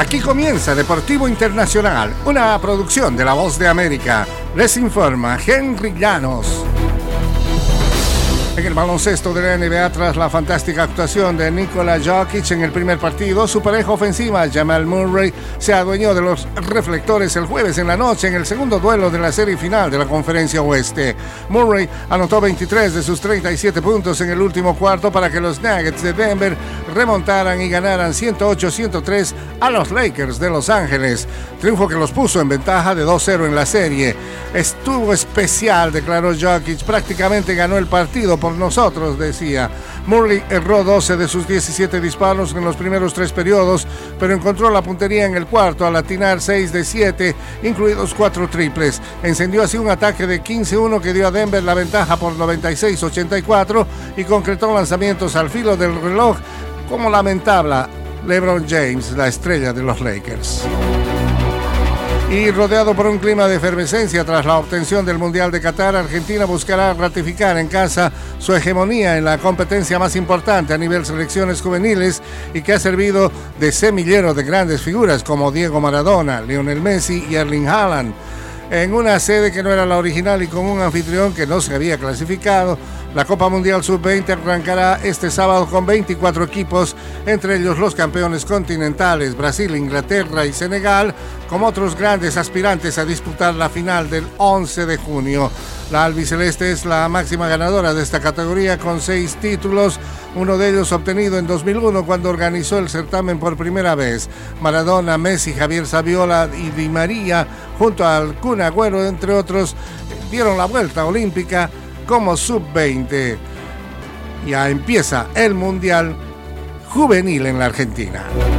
Aquí comienza Deportivo Internacional, una producción de La Voz de América. Les informa Henry Llanos. En el baloncesto de la NBA, tras la fantástica actuación de Nikola Jokic en el primer partido, su pareja ofensiva, Jamal Murray, se adueñó de los reflectores el jueves en la noche en el segundo duelo de la serie final de la Conferencia Oeste. Murray anotó 23 de sus 37 puntos en el último cuarto para que los Nuggets de Denver remontaran y ganaran 108-103 a los Lakers de Los Ángeles. Triunfo que los puso en ventaja de 2-0 en la serie. Estuvo especial, declaró Jokic, prácticamente ganó el partido por nosotros, decía. Murray erró 12 de sus 17 disparos en los primeros tres periodos, pero encontró la puntería en el cuarto al atinar 6 de 7, incluidos 4 triples. Encendió así un ataque de 15-1 que dio a Denver la ventaja por 96-84 y concretó lanzamientos al filo del reloj como lamentable LeBron James, la estrella de los Lakers. Y rodeado por un clima de efervescencia tras la obtención del Mundial de Qatar, Argentina buscará ratificar en casa su hegemonía en la competencia más importante a nivel selecciones juveniles y que ha servido de semillero de grandes figuras como Diego Maradona, Lionel Messi y Erling Haaland en una sede que no era la original y con un anfitrión que no se había clasificado. La Copa Mundial Sub-20 arrancará este sábado con 24 equipos, entre ellos los campeones continentales Brasil, Inglaterra y Senegal, como otros grandes aspirantes a disputar la final del 11 de junio. La albiceleste es la máxima ganadora de esta categoría con seis títulos, uno de ellos obtenido en 2001 cuando organizó el certamen por primera vez. Maradona, Messi, Javier Saviola y Di María, junto al Kun Agüero, entre otros, dieron la vuelta olímpica como sub-20. Ya empieza el Mundial Juvenil en la Argentina.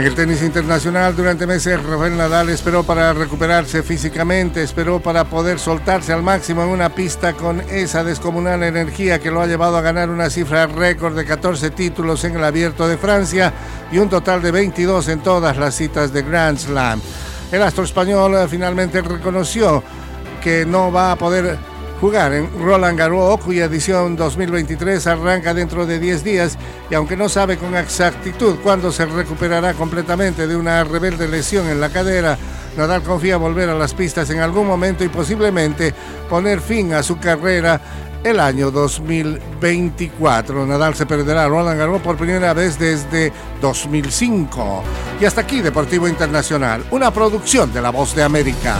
En el tenis internacional durante meses Rafael Nadal esperó para recuperarse físicamente, esperó para poder soltarse al máximo en una pista con esa descomunal energía que lo ha llevado a ganar una cifra récord de 14 títulos en el abierto de Francia y un total de 22 en todas las citas de Grand Slam. El astro español finalmente reconoció que no va a poder jugar en Roland Garros, cuya edición 2023 arranca dentro de 10 días y aunque no sabe con exactitud cuándo se recuperará completamente de una rebelde lesión en la cadera, Nadal confía volver a las pistas en algún momento y posiblemente poner fin a su carrera el año 2024. Nadal se perderá Roland Garros por primera vez desde 2005. Y hasta aquí Deportivo Internacional, una producción de La Voz de América.